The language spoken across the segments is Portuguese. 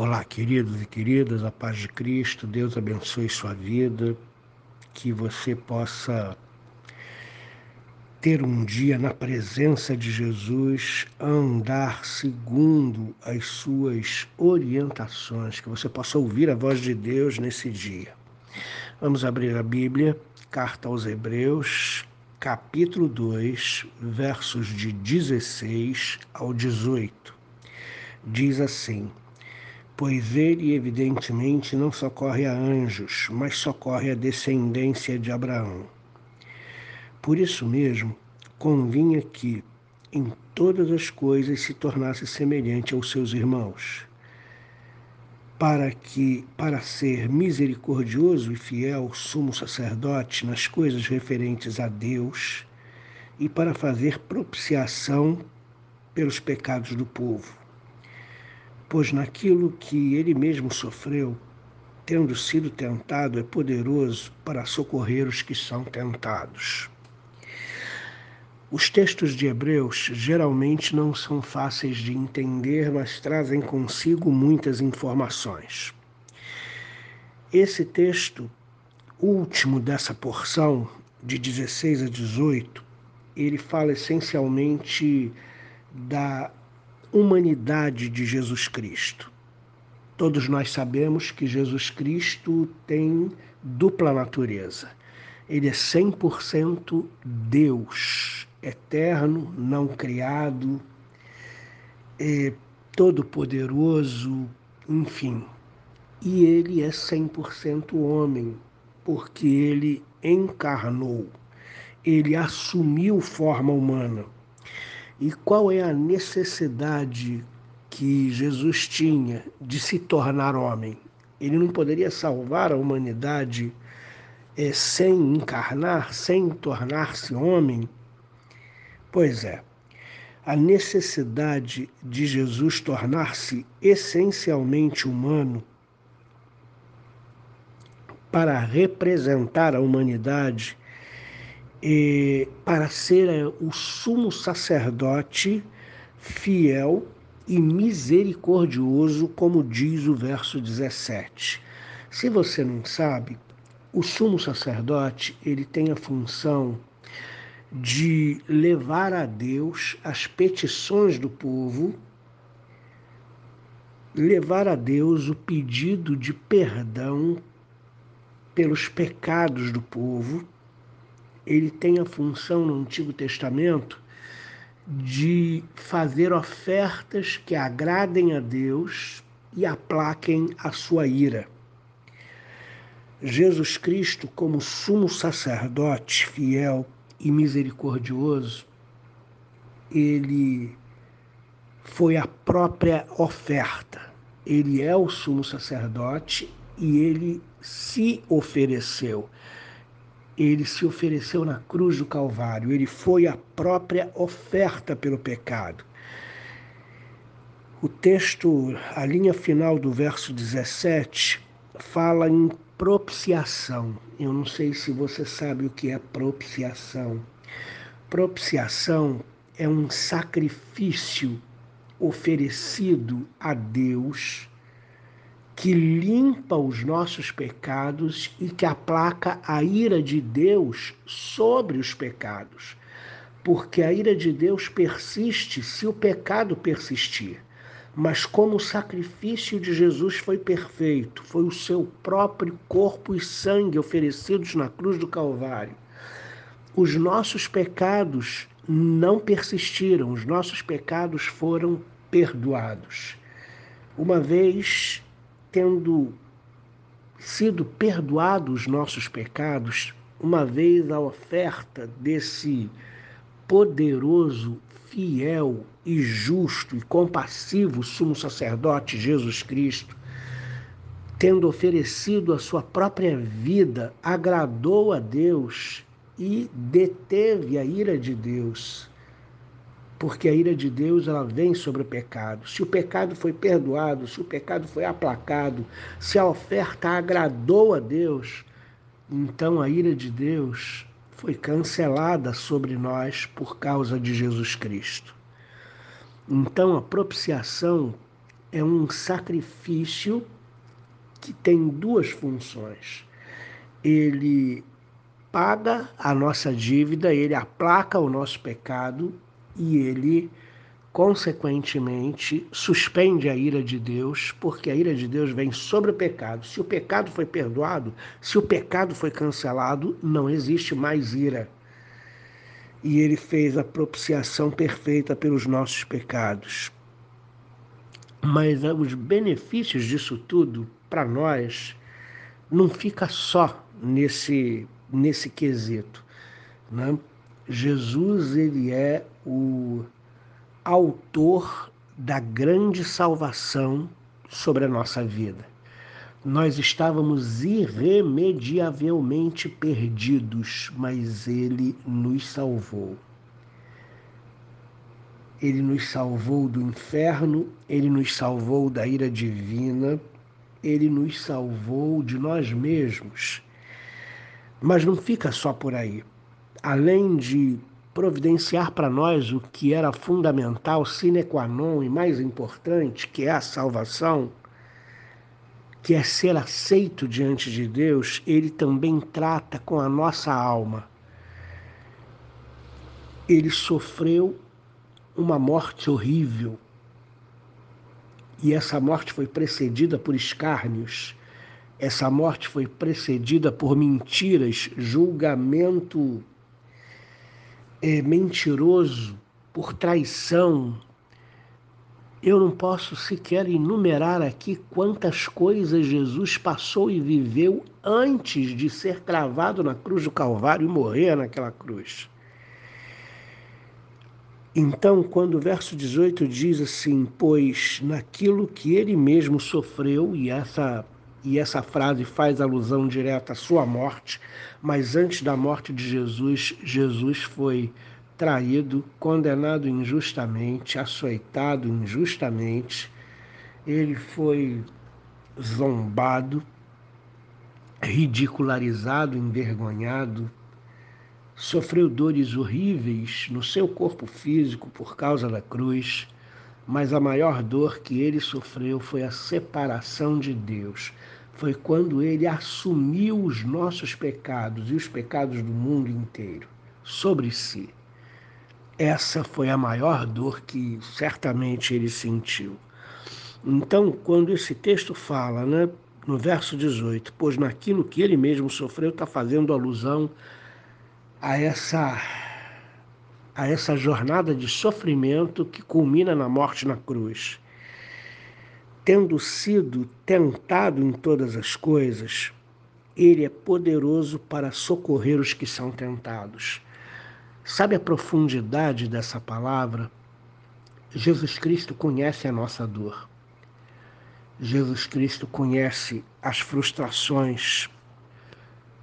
Olá, queridos e queridas, a paz de Cristo, Deus abençoe sua vida, que você possa ter um dia na presença de Jesus, andar segundo as suas orientações, que você possa ouvir a voz de Deus nesse dia. Vamos abrir a Bíblia, carta aos Hebreus, capítulo 2, versos de 16 ao 18. Diz assim: pois ele evidentemente não socorre a anjos, mas socorre a descendência de Abraão. Por isso mesmo, convinha que em todas as coisas se tornasse semelhante aos seus irmãos, para que, para ser misericordioso e fiel sumo sacerdote nas coisas referentes a Deus e para fazer propiciação pelos pecados do povo pois naquilo que ele mesmo sofreu, tendo sido tentado, é poderoso para socorrer os que são tentados. Os textos de Hebreus geralmente não são fáceis de entender, mas trazem consigo muitas informações. Esse texto último dessa porção, de 16 a 18, ele fala essencialmente da humanidade de Jesus Cristo. Todos nós sabemos que Jesus Cristo tem dupla natureza. Ele é 100% Deus, eterno, não criado, é todo-poderoso, enfim. E ele é 100% homem, porque ele encarnou, ele assumiu forma humana e qual é a necessidade que Jesus tinha de se tornar homem? Ele não poderia salvar a humanidade é, sem encarnar, sem tornar-se homem? Pois é, a necessidade de Jesus tornar-se essencialmente humano para representar a humanidade para ser é, o sumo sacerdote fiel e misericordioso, como diz o verso 17. Se você não sabe, o sumo sacerdote, ele tem a função de levar a Deus as petições do povo, levar a Deus o pedido de perdão pelos pecados do povo ele tem a função no Antigo Testamento de fazer ofertas que agradem a Deus e aplaquem a sua ira. Jesus Cristo, como sumo sacerdote fiel e misericordioso, ele foi a própria oferta. Ele é o sumo sacerdote e ele se ofereceu ele se ofereceu na cruz do Calvário, ele foi a própria oferta pelo pecado. O texto, a linha final do verso 17, fala em propiciação. Eu não sei se você sabe o que é propiciação. Propiciação é um sacrifício oferecido a Deus que limpa os nossos pecados e que aplaca a ira de Deus sobre os pecados. Porque a ira de Deus persiste se o pecado persistir. Mas como o sacrifício de Jesus foi perfeito, foi o seu próprio corpo e sangue oferecidos na cruz do Calvário, os nossos pecados não persistiram, os nossos pecados foram perdoados. Uma vez tendo sido perdoados os nossos pecados, uma vez a oferta desse poderoso, fiel e justo e compassivo sumo sacerdote Jesus Cristo, tendo oferecido a sua própria vida, agradou a Deus e deteve a ira de Deus porque a ira de Deus ela vem sobre o pecado. Se o pecado foi perdoado, se o pecado foi aplacado, se a oferta agradou a Deus, então a ira de Deus foi cancelada sobre nós por causa de Jesus Cristo. Então a propiciação é um sacrifício que tem duas funções. Ele paga a nossa dívida, ele aplaca o nosso pecado e ele, consequentemente, suspende a ira de Deus, porque a ira de Deus vem sobre o pecado. Se o pecado foi perdoado, se o pecado foi cancelado, não existe mais ira. E ele fez a propiciação perfeita pelos nossos pecados. Mas os benefícios disso tudo, para nós, não fica só nesse, nesse quesito. Né? Jesus ele é o autor da grande salvação sobre a nossa vida. Nós estávamos irremediavelmente perdidos, mas ele nos salvou. Ele nos salvou do inferno, ele nos salvou da ira divina, ele nos salvou de nós mesmos. Mas não fica só por aí. Além de providenciar para nós o que era fundamental, sine qua non e mais importante, que é a salvação, que é ser aceito diante de Deus, ele também trata com a nossa alma. Ele sofreu uma morte horrível. E essa morte foi precedida por escárnios, essa morte foi precedida por mentiras, julgamento é, mentiroso, por traição. Eu não posso sequer enumerar aqui quantas coisas Jesus passou e viveu antes de ser cravado na cruz do Calvário e morrer naquela cruz. Então, quando o verso 18 diz assim, pois naquilo que ele mesmo sofreu, e essa, e essa frase faz alusão direta à sua morte, mas antes da morte de Jesus, Jesus foi traído, condenado injustamente, açoitado injustamente, ele foi zombado, ridicularizado, envergonhado, sofreu dores horríveis no seu corpo físico por causa da cruz, mas a maior dor que ele sofreu foi a separação de Deus. Foi quando ele assumiu os nossos pecados e os pecados do mundo inteiro sobre si. Essa foi a maior dor que certamente ele sentiu. Então, quando esse texto fala, né, no verso 18, pois naquilo que ele mesmo sofreu, está fazendo alusão a essa a essa jornada de sofrimento que culmina na morte na cruz. Tendo sido tentado em todas as coisas, ele é poderoso para socorrer os que são tentados. Sabe a profundidade dessa palavra? Jesus Cristo conhece a nossa dor. Jesus Cristo conhece as frustrações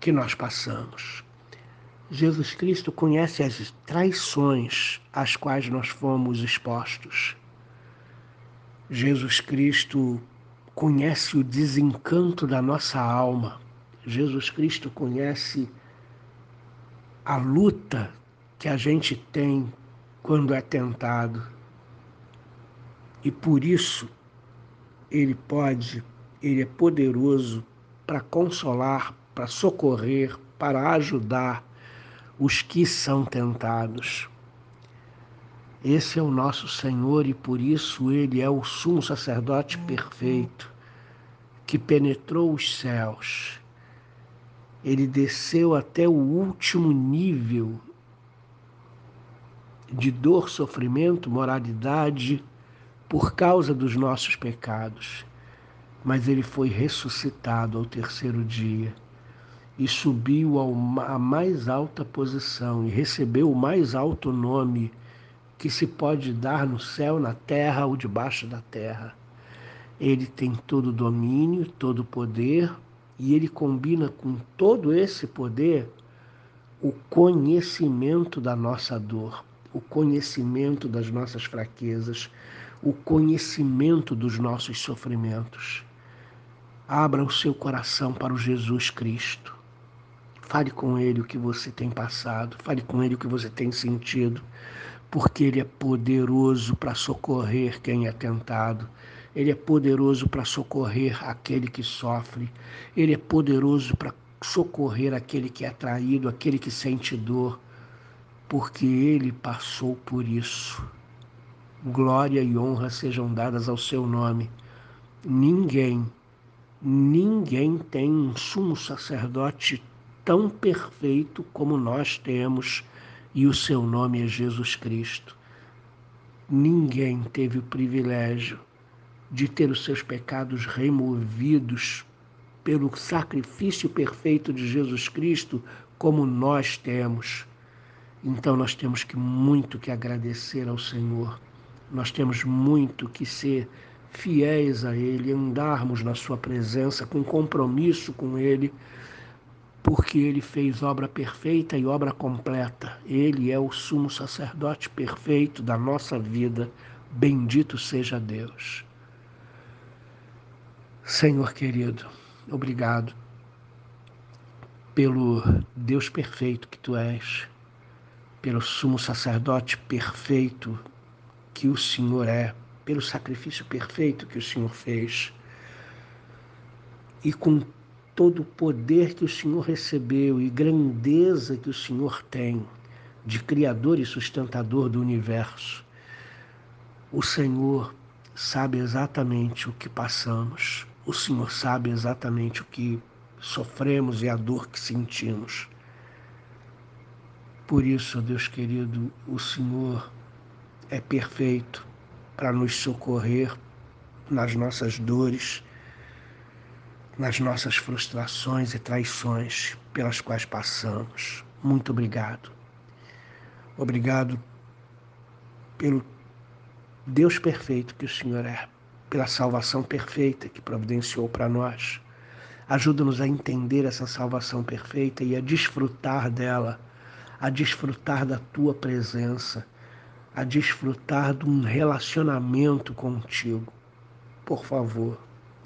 que nós passamos. Jesus Cristo conhece as traições às quais nós fomos expostos. Jesus Cristo conhece o desencanto da nossa alma. Jesus Cristo conhece a luta que a gente tem quando é tentado. E por isso ele pode, ele é poderoso para consolar, para socorrer, para ajudar os que são tentados. Esse é o nosso Senhor e por isso ele é o sumo sacerdote perfeito que penetrou os céus. Ele desceu até o último nível de dor, sofrimento, moralidade por causa dos nossos pecados. Mas ele foi ressuscitado ao terceiro dia e subiu à mais alta posição e recebeu o mais alto nome que se pode dar no céu, na terra ou debaixo da terra. Ele tem todo domínio, todo poder e ele combina com todo esse poder o conhecimento da nossa dor, o conhecimento das nossas fraquezas, o conhecimento dos nossos sofrimentos. Abra o seu coração para o Jesus Cristo. Fale com Ele o que você tem passado, fale com Ele o que você tem sentido, porque Ele é poderoso para socorrer quem é tentado. Ele é poderoso para socorrer aquele que sofre, Ele é poderoso para socorrer aquele que é traído, aquele que sente dor, porque Ele passou por isso. Glória e honra sejam dadas ao seu nome. Ninguém, ninguém tem um sumo sacerdote tão perfeito como nós temos, e o seu nome é Jesus Cristo. Ninguém teve o privilégio de ter os seus pecados removidos pelo sacrifício perfeito de Jesus Cristo, como nós temos. Então nós temos que muito que agradecer ao Senhor. Nós temos muito que ser fiéis a Ele, andarmos na Sua presença com compromisso com Ele, porque Ele fez obra perfeita e obra completa. Ele é o sumo sacerdote perfeito da nossa vida. Bendito seja Deus. Senhor querido, obrigado pelo Deus perfeito que tu és, pelo sumo sacerdote perfeito que o Senhor é, pelo sacrifício perfeito que o Senhor fez e com todo o poder que o Senhor recebeu e grandeza que o Senhor tem de Criador e sustentador do universo. O Senhor sabe exatamente o que passamos o Senhor sabe exatamente o que sofremos e a dor que sentimos. Por isso, Deus querido, o Senhor é perfeito para nos socorrer nas nossas dores, nas nossas frustrações e traições pelas quais passamos. Muito obrigado. Obrigado pelo Deus perfeito que o Senhor é pela salvação perfeita que providenciou para nós. Ajuda-nos a entender essa salvação perfeita e a desfrutar dela, a desfrutar da tua presença, a desfrutar de um relacionamento contigo. Por favor,